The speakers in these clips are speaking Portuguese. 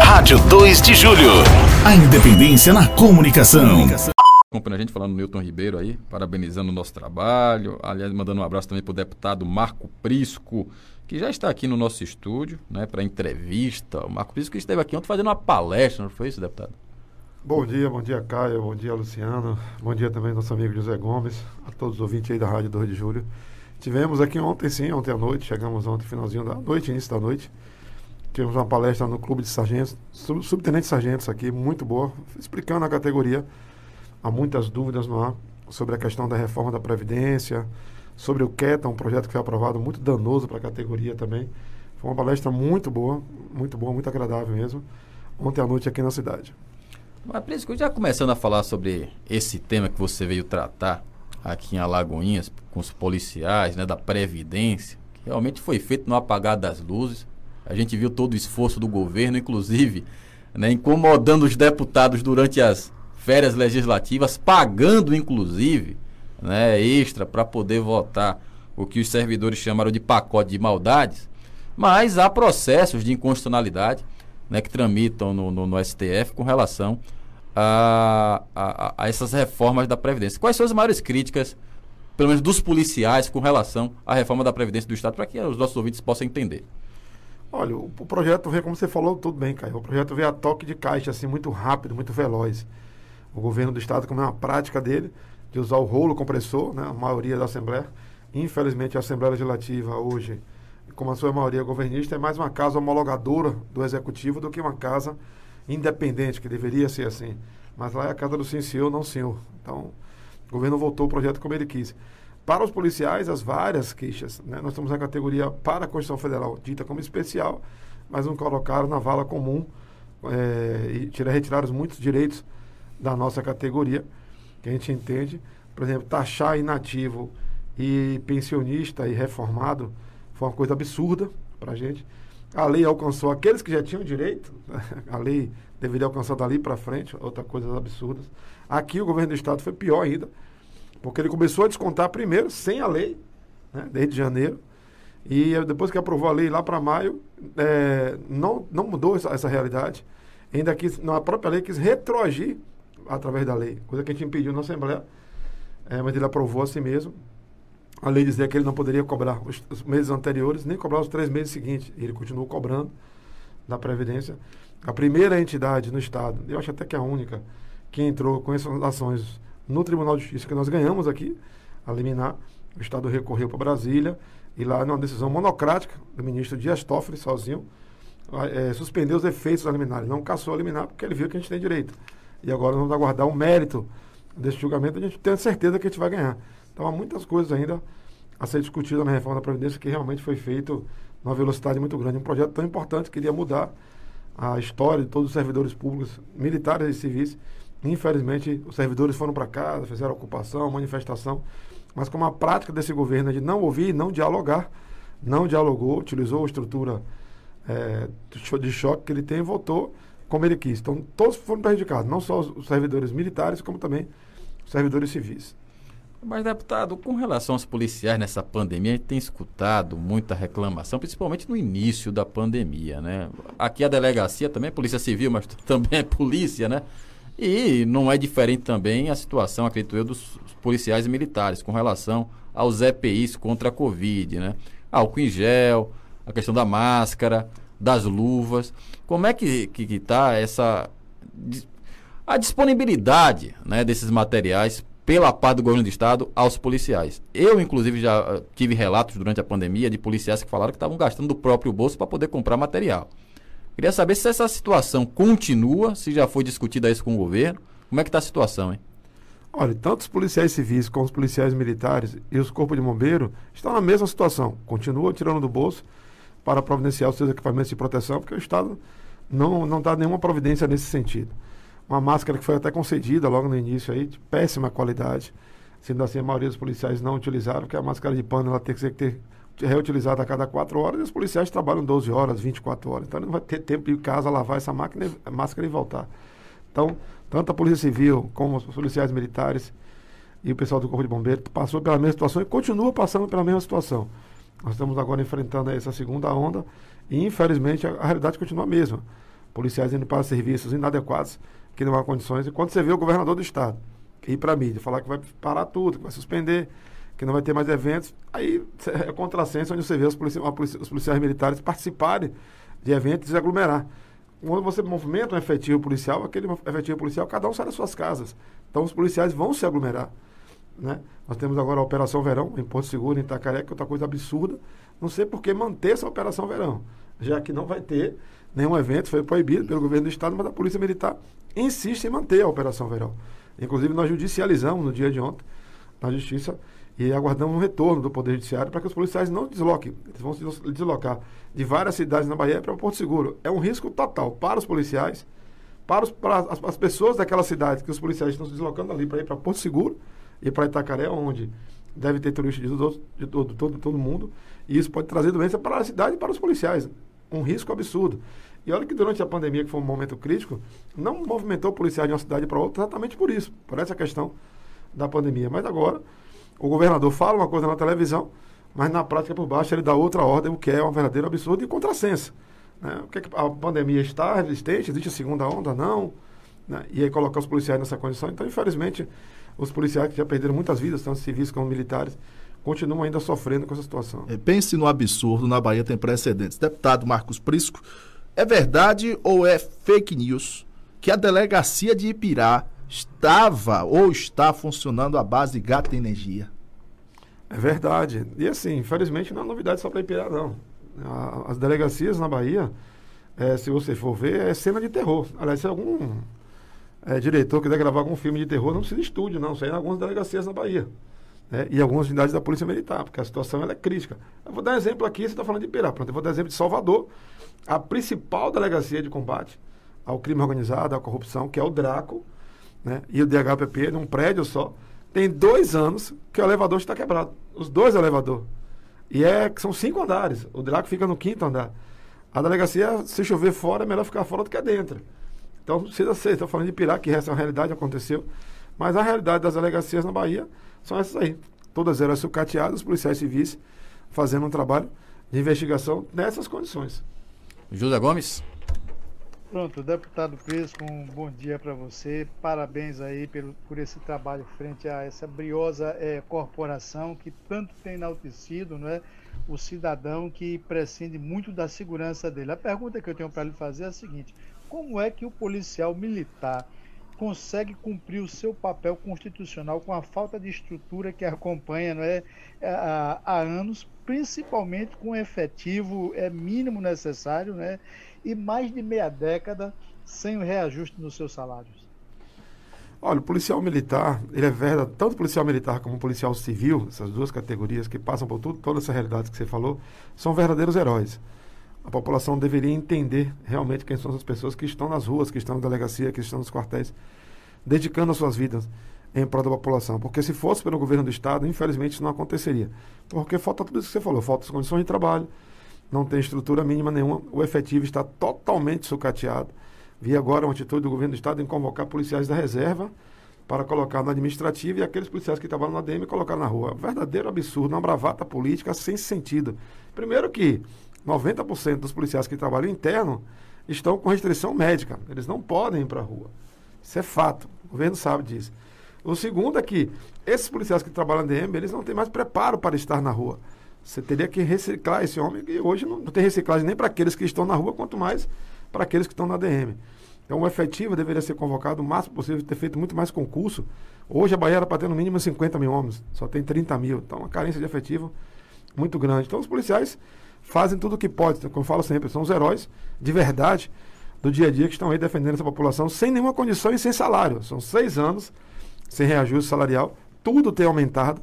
Rádio 2 de Julho. A independência na comunicação. Acompanhando a gente falando no Milton Ribeiro aí, parabenizando o nosso trabalho. Aliás, mandando um abraço também para o deputado Marco Prisco, que já está aqui no nosso estúdio, né, para entrevista. O Marco Prisco que esteve aqui ontem fazendo uma palestra, não foi isso, deputado? Bom dia, bom dia, Caio, bom dia, Luciano, bom dia também nosso amigo José Gomes, a todos os ouvintes aí da Rádio 2 de Julho. Tivemos aqui ontem, sim, ontem à noite, chegamos ontem, finalzinho da noite, início da noite. Tivemos uma palestra no Clube de Sargentos, sub, Subtenente Sargentos aqui, muito boa, explicando a categoria. Há muitas dúvidas no ar sobre a questão da reforma da Previdência, sobre o QETA, um projeto que foi aprovado muito danoso para a categoria também. Foi uma palestra muito boa, muito boa, muito agradável mesmo, ontem à noite aqui na cidade. Mas, Prisco, já começando a falar sobre esse tema que você veio tratar aqui em Alagoinhas, com os policiais, né, da Previdência, que realmente foi feito no apagar das luzes. A gente viu todo o esforço do governo, inclusive, né, incomodando os deputados durante as férias legislativas, pagando, inclusive, né, extra para poder votar o que os servidores chamaram de pacote de maldades. Mas há processos de inconstitucionalidade né, que tramitam no, no, no STF com relação a, a, a, essas reformas da Previdência. Quais são as maiores críticas, pelo menos dos policiais, com relação à reforma da Previdência do Estado, para que os nossos ouvintes possam entender? Olha, o, o projeto vem, como você falou, tudo bem, Caio. O projeto veio a toque de caixa, assim, muito rápido, muito veloz. O governo do Estado, como é uma prática dele, de usar o rolo compressor, né, a maioria da Assembleia. Infelizmente, a Assembleia Legislativa hoje, como a sua maioria governista, é mais uma casa homologadora do Executivo do que uma casa independente, que deveria ser assim. Mas lá é a casa do sim senhor, não senhor. Então, o governo voltou o projeto como ele quis. Para os policiais, as várias queixas. Né? Nós temos a categoria para a Constituição Federal, dita como especial, mas não colocaram na vala comum é, e tirar, retiraram muitos direitos da nossa categoria, que a gente entende. Por exemplo, taxar inativo e pensionista e reformado foi uma coisa absurda para a gente. A lei alcançou aqueles que já tinham direito, a lei deveria alcançar dali para frente, outras coisas absurdas. Aqui o governo do Estado foi pior ainda, porque ele começou a descontar primeiro, sem a lei, né, desde janeiro, e depois que aprovou a lei lá para maio, é, não, não mudou essa, essa realidade. Ainda quis, na própria lei, quis retroagir através da lei, coisa que a gente impediu na Assembleia, é, mas ele aprovou assim mesmo a lei dizia que ele não poderia cobrar os, os, meses anteriores, nem cobrar os três meses seguintes. Ele continuou cobrando da Previdência. A primeira entidade no Estado, eu acho até que a única, que entrou com essas ações no Tribunal de Justiça, que nós ganhamos aqui, a liminar, o Estado recorreu para Brasília, e lá, numa decisão monocrática do ministro Dias Toffoli, sozinho, é, suspendeu os efeitos da liminar. Ele não caçou a liminar porque ele viu que a gente tem direito. E agora vamos aguardar o mérito desse julgamento, a gente tem certeza que a gente vai ganhar. Então há muitas coisas ainda a ser discutidas na reforma da Previdência que realmente foi feito numa velocidade muito grande. Um projeto tão importante que iria mudar a história de todos os servidores públicos, militares e civis. Infelizmente, os servidores foram para casa, fizeram ocupação, manifestação, mas como a prática desse governo é de não ouvir, não dialogar, não dialogou, utilizou a estrutura é, de choque que ele tem e votou como ele quis. Então, todos foram prejudicados, não só os servidores militares, como também os servidores civis. Mas, deputado, com relação aos policiais nessa pandemia, a gente tem escutado muita reclamação, principalmente no início da pandemia, né? Aqui a delegacia também é polícia civil, mas também é polícia, né? E não é diferente também a situação, acredito eu, dos policiais militares com relação aos EPIs contra a Covid, né? Álcool em gel, a questão da máscara, das luvas. Como é que está essa... a disponibilidade né, desses materiais pela parte do governo do estado aos policiais. Eu, inclusive, já uh, tive relatos durante a pandemia de policiais que falaram que estavam gastando do próprio bolso para poder comprar material. Queria saber se essa situação continua, se já foi discutida isso com o governo. Como é que está a situação, hein? Olha, tanto os policiais civis como os policiais militares e os corpos de bombeiro estão na mesma situação. Continuam tirando do bolso para providenciar os seus equipamentos de proteção, porque o Estado não, não dá nenhuma providência nesse sentido uma máscara que foi até concedida logo no início aí, de péssima qualidade. Sendo assim, a maioria dos policiais não utilizaram, porque a máscara de pano ela tem que ter reutilizada a cada 4 horas e os policiais trabalham 12 horas, 24 horas. Então não vai ter tempo de ir em casa lavar essa máquina, máscara e voltar. Então, tanto a Polícia Civil como os policiais militares e o pessoal do Corpo de Bombeiros passou pela mesma situação e continua passando pela mesma situação. Nós estamos agora enfrentando essa segunda onda e, infelizmente, a, a realidade continua a mesma policiais indo para serviços inadequados, que não há condições. E quando você vê o governador do estado ir para a mídia, falar que vai parar tudo, que vai suspender, que não vai ter mais eventos, aí é contrassenso onde você vê os, polici os policiais militares participarem de eventos e se aglomerar. Quando você movimenta um efetivo policial, aquele efetivo policial, cada um sai das suas casas. Então os policiais vão se aglomerar. Né? Nós temos agora a Operação Verão em Porto Seguro, em Itacaré, que é outra coisa absurda. Não sei por que manter essa Operação Verão, já que não vai ter nenhum evento, foi proibido pelo governo do Estado, mas a Polícia Militar insiste em manter a Operação Verão. Inclusive, nós judicializamos no dia de ontem, na Justiça, e aguardamos um retorno do Poder Judiciário para que os policiais não desloquem. Eles vão se deslocar de várias cidades na Bahia para Porto Seguro. É um risco total para os policiais, para, os, para as, as, pessoas daquela cidade, que os policiais estão se deslocando ali para ir para Porto Seguro e para Itacaré, onde deve ter turistas de, todo, de todo, todo, todo mundo. E isso pode trazer doença para a cidade e para os policiais. Um risco absurdo. E olha que durante a pandemia, que foi um momento crítico, não movimentou policiais de uma cidade para outra exatamente por isso, por essa questão da pandemia. Mas agora, o governador fala uma coisa na televisão, mas na prática por baixo ele dá outra ordem, o que é um verdadeiro absurdo e contrassenso. Né? O que, é que a pandemia está resistente? Existe a segunda onda? Não. Né? E aí colocar os policiais nessa condição. Então, infelizmente, os policiais que já perderam muitas vidas, tanto civis como militares, continuam ainda sofrendo com essa situação. É, pense no absurdo, na Bahia tem precedentes. Deputado Marcos Prisco, é verdade ou é fake news que a delegacia de Ipirá estava ou está funcionando à base gata energia? É verdade. E assim, infelizmente não é novidade só para Ipirá, não. As delegacias na Bahia, é, se você for ver, é cena de terror. Aliás, se algum é, diretor quiser gravar algum filme de terror, não precisa de estúdio, não. Isso aí em algumas delegacias na Bahia. Né? E algumas unidades da Polícia Militar, porque a situação é crítica. Eu vou dar exemplo aqui, você está falando de Ipirá. Pronto, eu vou dar exemplo de Salvador, a principal delegacia de combate ao crime organizado, à corrupção, que é o DRACO, né? e o DHPP, num prédio só, tem dois anos que o elevador está quebrado. Os dois elevadores. E é que são cinco andares. O DRACO fica no quinto andar. A delegacia, se chover fora, é melhor ficar fora do que dentro. Então, precisa ser. Estou falando de Pirá, que essa é uma realidade, aconteceu. Mas a realidade das delegacias na Bahia são essas aí. Todas elas sucateadas, policiais civis fazendo um trabalho de investigação nessas condições. José Gomes. Pronto, deputado Prisco, um bom dia para você. Parabéns aí pelo, por esse trabalho frente a essa briosa é, corporação que tanto tem enaltecido não é, o cidadão que prescinde muito da segurança dele. A pergunta que eu tenho para lhe fazer é a seguinte: como é que o policial militar consegue cumprir o seu papel constitucional com a falta de estrutura que acompanha não é, há, há anos, principalmente com o efetivo é, mínimo necessário né, e mais de meia década sem o reajuste nos seus salários? Olha, o policial militar, ele é verdade, tanto policial militar como policial civil, essas duas categorias que passam por tudo, toda essa realidade que você falou, são verdadeiros heróis a população deveria entender realmente quem são as pessoas que estão nas ruas, que estão na delegacia, que estão nos quartéis, dedicando as suas vidas em prol da população. Porque se fosse pelo governo do Estado, infelizmente isso não aconteceria. Porque falta tudo isso que você falou, falta as condições de trabalho, não tem estrutura mínima nenhuma, o efetivo está totalmente sucateado. Vi agora uma atitude do governo do Estado em convocar policiais da reserva para colocar na administrativa e aqueles policiais que trabalham na DM colocar na rua. Verdadeiro absurdo, uma bravata política sem sentido. Primeiro que 90% dos policiais que trabalham interno estão com restrição médica. Eles não podem ir para a rua. Isso é fato. O governo sabe disso. O segundo é que esses policiais que trabalham na DM, eles não têm mais preparo para estar na rua. Você teria que reciclar esse homem, e hoje não, não tem reciclagem nem para aqueles que estão na rua, quanto mais para aqueles que estão na DM. Então, o efetivo deveria ser convocado o máximo possível, ter feito muito mais concurso. Hoje, a Bahia era para ter no mínimo 50 mil homens, só tem 30 mil. Então, uma carência de efetivo muito grande. Então, os policiais fazem tudo o que podem, como eu falo sempre, são os heróis de verdade do dia a dia que estão aí defendendo essa população sem nenhuma condição e sem salário. São seis anos sem reajuste salarial, tudo tem aumentado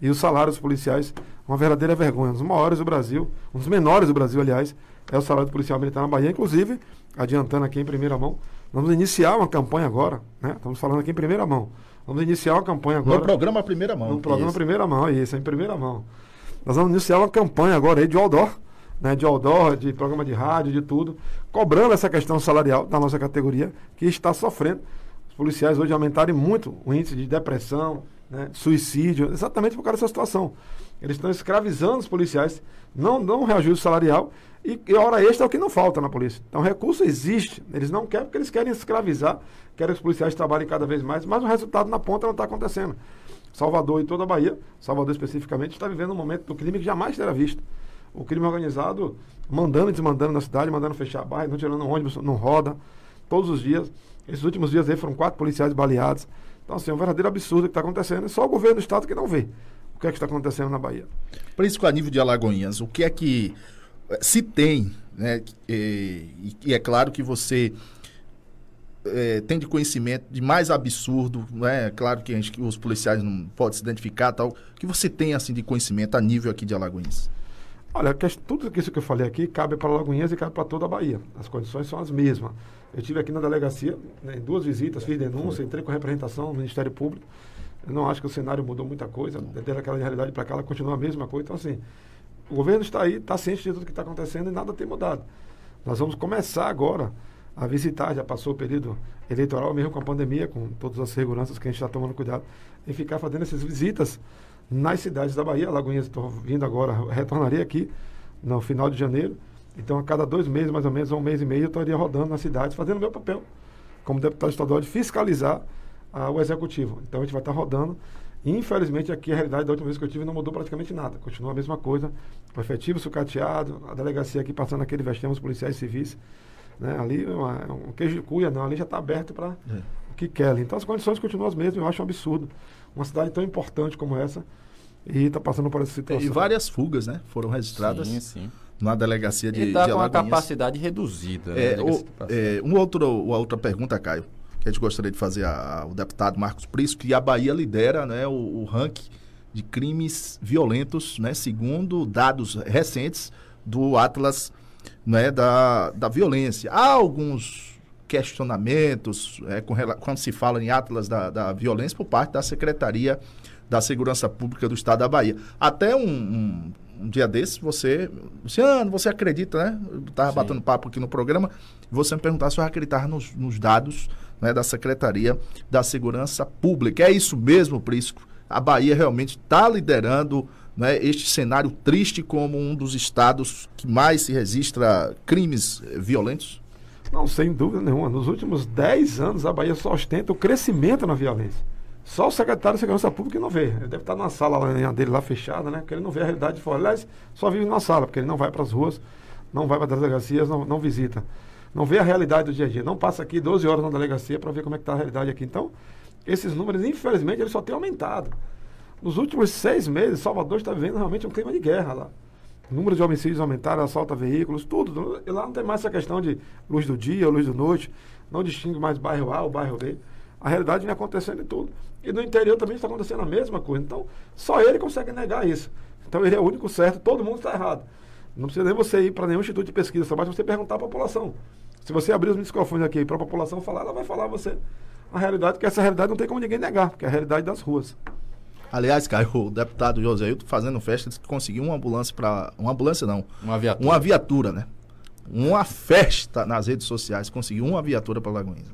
e os salários policiais, uma verdadeira vergonha. Um dos maiores do Brasil, um dos menores do Brasil, aliás, é o salário do policial militar na Bahia. Inclusive, adiantando aqui em primeira mão, vamos iniciar uma campanha agora, né? Estamos falando aqui em primeira mão. Vamos iniciar uma campanha agora. No programa Primeira Mão. No programa isso. Primeira Mão, isso, em primeira mão. Nós vamos iniciar uma campanha agora aí de outdoor, né, de outdoor, de programa de rádio, de tudo, cobrando essa questão salarial da nossa categoria, que está sofrendo. Os policiais hoje aumentarem muito o índice de depressão, né, suicídio, exatamente por causa dessa situação. Eles estão escravizando os policiais, não dão reajuste salarial e, e hora extra é o que não falta na polícia. Então, recurso existe. Eles não querem porque eles querem escravizar, querem que os policiais trabalhem cada vez mais, mas o resultado na ponta não está acontecendo. Salvador e toda a Bahia, Salvador especificamente, está vivendo um momento do crime que jamais terá visto. O crime organizado mandando e desmandando na cidade, mandando fechar bairro, não tirando ônibus, não roda, todos os dias. Esses últimos dias aí foram quatro policiais baleados. Então, assim, é um verdadeiro absurdo que está acontecendo. É só o governo do estado que não vê o que é que está acontecendo na Bahia. Por isso, com a nível de Alagoinhas, o que é que eh, se tem, né? E, e é claro que você é, tem de conhecimento de mais absurdo, né? Claro que, gente, que os policiais não podem se identificar tal. O que você tem assim de conhecimento a nível aqui de Alagoinhas? Olha, tudo isso que eu falei aqui cabe para Alagoinhas e cabe para toda a Bahia. As condições são as mesmas. Eu estive aqui na delegacia, né, em duas visitas, fiz denúncia, entrei com representação no Ministério Público. Eu não acho que o cenário mudou muita coisa. Desde aquela realidade para cá, ela continua a mesma coisa. Então, assim, o governo está aí, está ciente de tudo que está acontecendo e nada tem mudado. Nós vamos começar agora a visitar, já passou o período eleitoral, mesmo com a pandemia, com todas as seguranças que a gente está tomando cuidado, em ficar fazendo essas visitas nas cidades da Bahia. Lagoinhas, estou vindo agora, retornarei aqui no final de janeiro. Então, a cada dois meses, mais ou menos, um mês e meio, eu estaria rodando nas cidades, fazendo meu papel como deputado estadual de fiscalizar ah, o executivo. Então, a gente vai estar rodando. Infelizmente, aqui a realidade da última vez que eu tive não mudou praticamente nada. Continua a mesma coisa. O efetivo sucateado, a delegacia aqui passando aquele vestido, os policiais civis. Né? Ali, uma, um queijo de cuia, não. Ali já está aberto para é. o que quer. Então, as condições continuam as mesmas. Eu acho um absurdo uma cidade tão importante como essa e está passando por essa situação. E várias fugas, né? Foram registradas. Sim, sim. Na delegacia de, e tá de com a capacidade reduzida. Né? É, o, é, uma, outra, uma outra pergunta, Caio, que a gente gostaria de fazer ao deputado Marcos Prisco, que a Bahia lidera né, o, o ranking de crimes violentos, né, segundo dados recentes do Atlas né, da, da violência. Há alguns questionamentos é, com, quando se fala em Atlas da, da Violência por parte da Secretaria da Segurança Pública do Estado da Bahia. Até um, um, um dia desses, você, Luciano, você acredita, né? Eu estava batendo papo aqui no programa, você me perguntar se eu acreditava nos, nos dados né, da Secretaria da Segurança Pública. É isso mesmo, Prisco? A Bahia realmente está liderando né, este cenário triste como um dos estados que mais se registra crimes violentos? Não, sem dúvida nenhuma. Nos últimos 10 anos, a Bahia só ostenta o crescimento na violência. Só o secretário de Segurança Pública não vê. Ele deve estar na sala lá, dele lá fechada, né? Porque ele não vê a realidade de fora. Aliás, só vive na sala, porque ele não vai para as ruas, não vai para as delegacias, não, não visita. Não vê a realidade do dia a dia. Não passa aqui 12 horas na delegacia para ver como é que está a realidade aqui. Então, esses números, infelizmente, eles só têm aumentado. Nos últimos seis meses, Salvador está vivendo realmente um clima de guerra lá. O número de homicídios aumentaram, assalta veículos, tudo. E lá não tem mais essa questão de luz do dia, luz da noite. Não distingue mais bairro A ou bairro B. A realidade vem acontecendo em tudo. E no interior também está acontecendo a mesma coisa. Então, só ele consegue negar isso. Então, ele é o único certo, todo mundo está errado. Não precisa nem você ir para nenhum instituto de pesquisa, só basta você perguntar à população. Se você abrir os microfones aqui para a população falar, ela vai falar a você a realidade, que essa realidade não tem como ninguém negar, que é a realidade das ruas. Aliás, Caio, o deputado José Hilton fazendo festa disse que conseguiu uma ambulância para. Uma ambulância não. Uma viatura. Uma viatura, né? Uma festa nas redes sociais, conseguiu uma viatura para Lagoinhas.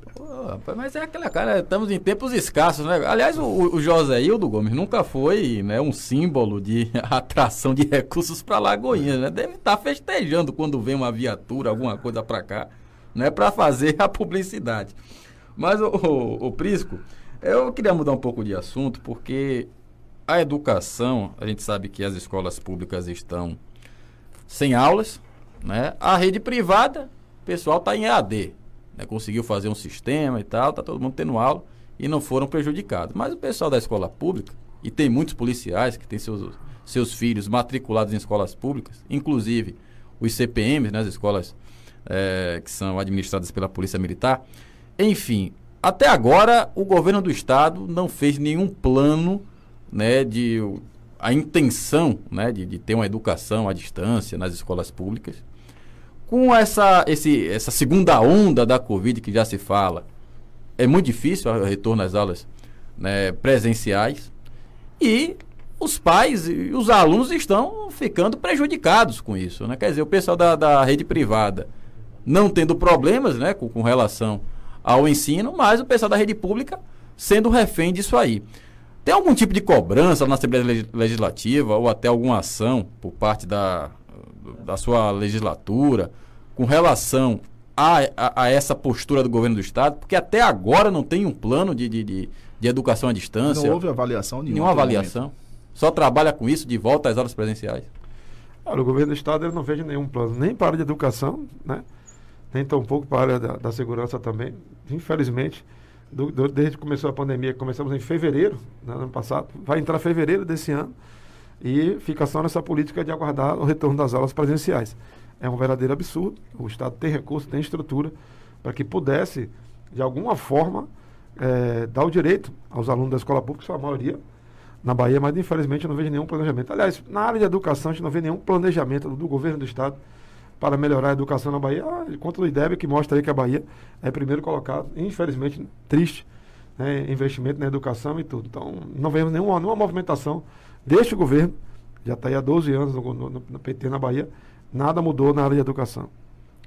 mas é aquela cara, estamos em tempos escassos, né? Aliás, o, o José Hildo Gomes nunca foi né, um símbolo de atração de recursos para Lagoinhas, né? Deve estar tá festejando quando vem uma viatura, alguma coisa para cá, né? Para fazer a publicidade. Mas, o, o, o Prisco, eu queria mudar um pouco de assunto, porque a educação, a gente sabe que as escolas públicas estão sem aulas, né? A rede privada, o pessoal está em EAD, né? conseguiu fazer um sistema e tal, está todo mundo tendo aula e não foram prejudicados. Mas o pessoal da escola pública, e tem muitos policiais que têm seus, seus filhos matriculados em escolas públicas, inclusive os CPMs, né? as escolas é, que são administradas pela Polícia Militar. Enfim, até agora o governo do estado não fez nenhum plano né, de a intenção né, de, de ter uma educação à distância nas escolas públicas. Com essa, esse, essa segunda onda da Covid que já se fala, é muito difícil o retorno às aulas né, presenciais. E os pais e os alunos estão ficando prejudicados com isso. Né? Quer dizer, o pessoal da, da rede privada não tendo problemas né, com, com relação ao ensino, mas o pessoal da rede pública sendo refém disso aí. Tem algum tipo de cobrança na Assembleia Legislativa ou até alguma ação por parte da, da sua legislatura com relação a, a, a, essa postura do governo do Estado? Porque até agora não tem um plano de, de, de, de educação à distância. Não houve avaliação nenhuma. Nenhuma avaliação. Momento. Só trabalha com isso de volta às aulas presenciais. Olha, o governo do Estado ele não vejo nenhum plano, nem para a área de educação, né? Nem tampouco para a área da, da segurança também. Infelizmente, do, do, desde que começou a pandemia, começamos em fevereiro, né, ano passado, vai entrar fevereiro desse ano, e fica só nessa política de aguardar o retorno das aulas presenciais. É um verdadeiro absurdo. O Estado tem recurso, tem estrutura para que pudesse, de alguma forma, é, dar o direito aos alunos da escola pública, sua maioria, na Bahia, mas infelizmente eu não vejo nenhum planejamento. Aliás, na área de educação, a gente não vê nenhum planejamento do governo do Estado para melhorar a educação na Bahia. Ah, conta do IDEB, que mostra aí que a Bahia é primeiro colocado. Infelizmente, triste. Né, investimento na educação e tudo. Então, não vemos nenhuma, nenhuma movimentação deste governo, já está aí há 12 anos no, no, no PT na Bahia, nada mudou na área de educação.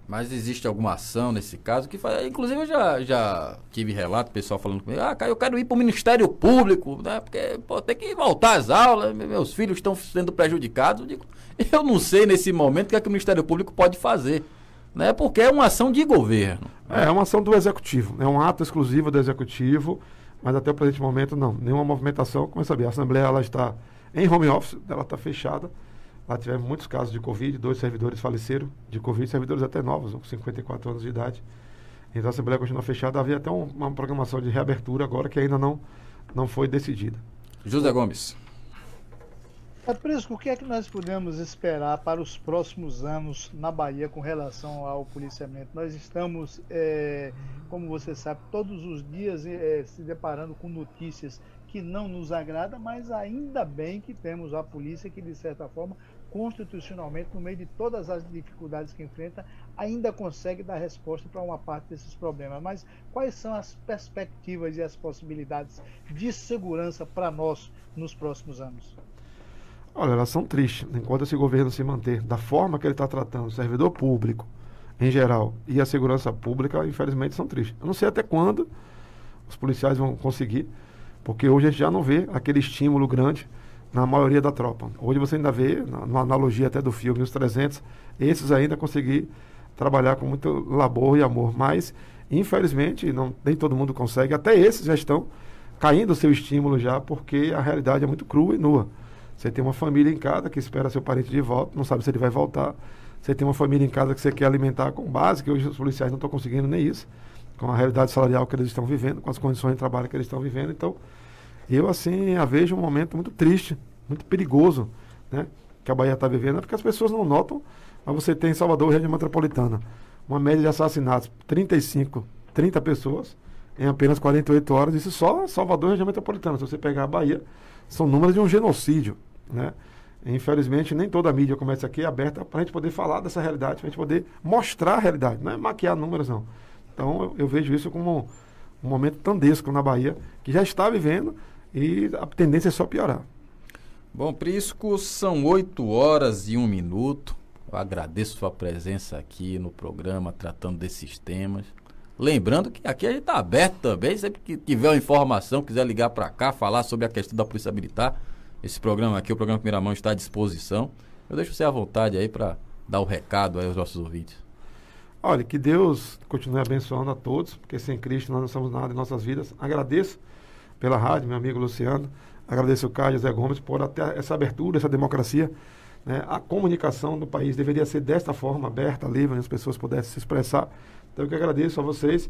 Mas existe alguma ação nesse caso que faz. Inclusive eu já, já tive relato, pessoal falando comigo, ah, cara, eu quero ir para o Ministério Público, né? Porque pô, tem que voltar às aulas, meus filhos estão sendo prejudicados. Eu, digo, eu não sei nesse momento o que, é que o Ministério Público pode fazer. Né? Porque é uma ação de governo. É, é uma ação do executivo, é um ato exclusivo do executivo, mas até o presente momento não. Nenhuma movimentação. Como eu sabia, a Assembleia ela está em home office, ela está fechada. Lá tivemos muitos casos de Covid, dois servidores faleceram de Covid, servidores até novos, com 54 anos de idade. Então a Assembleia continua fechada. Havia até um, uma programação de reabertura agora que ainda não, não foi decidida. José Gomes. Patrício, o que é que nós podemos esperar para os próximos anos na Bahia com relação ao policiamento? Nós estamos, é, como você sabe, todos os dias é, se deparando com notícias que não nos agrada, mas ainda bem que temos a polícia que, de certa forma, constitucionalmente, no meio de todas as dificuldades que enfrenta, ainda consegue dar resposta para uma parte desses problemas. Mas quais são as perspectivas e as possibilidades de segurança para nós nos próximos anos? Olha, elas são tristes. Enquanto esse governo se manter da forma que ele está tratando o servidor público, em geral, e a segurança pública, infelizmente, são tristes. Eu não sei até quando os policiais vão conseguir porque hoje a gente já não vê aquele estímulo grande na maioria da tropa. Hoje você ainda vê, na, analogia até do filme Os 300, esses ainda conseguir trabalhar com muito labor e amor. Mas, infelizmente, não, nem todo mundo consegue. Até esses já estão caindo o seu estímulo já, porque a realidade é muito crua e nua. Você tem uma família em casa que espera seu parente de volta, não sabe se ele vai voltar. Você tem uma família em casa que você quer alimentar com base, que hoje os policiais não estão conseguindo nem isso, com a realidade salarial que eles estão vivendo, com as condições de trabalho que eles estão vivendo. Então, eu, assim, a vejo um momento muito triste, muito perigoso, né? Que a Bahia está vivendo, porque as pessoas não notam, mas você tem em Salvador, região metropolitana, uma média de assassinatos, 35, 30 pessoas em apenas 48 horas, isso só Salvador, região metropolitana. Se você pegar a Bahia, são números de um genocídio, né? Infelizmente, nem toda a mídia começa aqui aberta para a gente poder falar dessa realidade, para a gente poder mostrar a realidade, não é maquiar números, não. Então, eu, eu vejo isso como um momento tandesco na Bahia, que já está vivendo, e a tendência é só piorar. Bom, Prisco, são 8 horas e um minuto. Eu agradeço sua presença aqui no programa, tratando desses temas. Lembrando que aqui a gente está aberto também, sempre que tiver uma informação, quiser ligar para cá, falar sobre a questão da Polícia Militar, esse programa aqui, o programa Primeira Mão, está à disposição. Eu deixo você à vontade aí para dar o recado aí aos nossos ouvintes. Olha, que Deus continue abençoando a todos, porque sem Cristo nós não somos nada em nossas vidas. Agradeço pela rádio, meu amigo Luciano. Agradeço o Caio Zé Gomes por até essa abertura, essa democracia. Né? A comunicação do país deveria ser desta forma, aberta, livre, as pessoas pudessem se expressar. Então eu que agradeço a vocês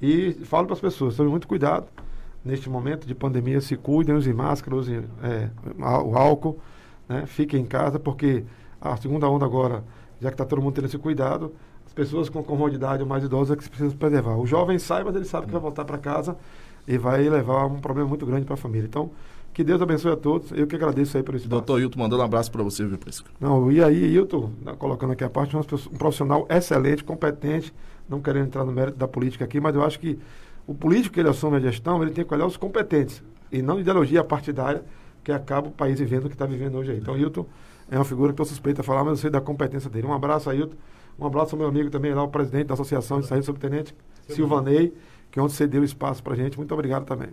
e falo para as pessoas, tome muito cuidado neste momento de pandemia, se cuidem, usem máscara, usem é, o álcool, né? fiquem em casa, porque a segunda onda agora, já que está todo mundo tendo esse cuidado, as pessoas com comodidade ou mais idosas é que se precisam preservar. O jovem sai, mas ele sabe que vai voltar para casa e vai levar um problema muito grande para a família. Então, que Deus abençoe a todos. Eu que agradeço aí por esse Doutor Hilton mandando um abraço para você, viu, Prisco? Não, e aí, Hilton, né, colocando aqui a parte, um profissional excelente, competente, não querendo entrar no mérito da política aqui, mas eu acho que o político que ele assume a gestão, ele tem que olhar os competentes e não ideologia partidária que acaba o país vivendo o que está vivendo hoje aí. Então, Hilton é uma figura que estou suspeito a falar, mas eu sei da competência dele. Um abraço a Hilton, um abraço ao meu amigo também lá, o presidente da Associação de Saúde Subtenente, Silvanei que ontem cedeu espaço para a gente. Muito obrigado também.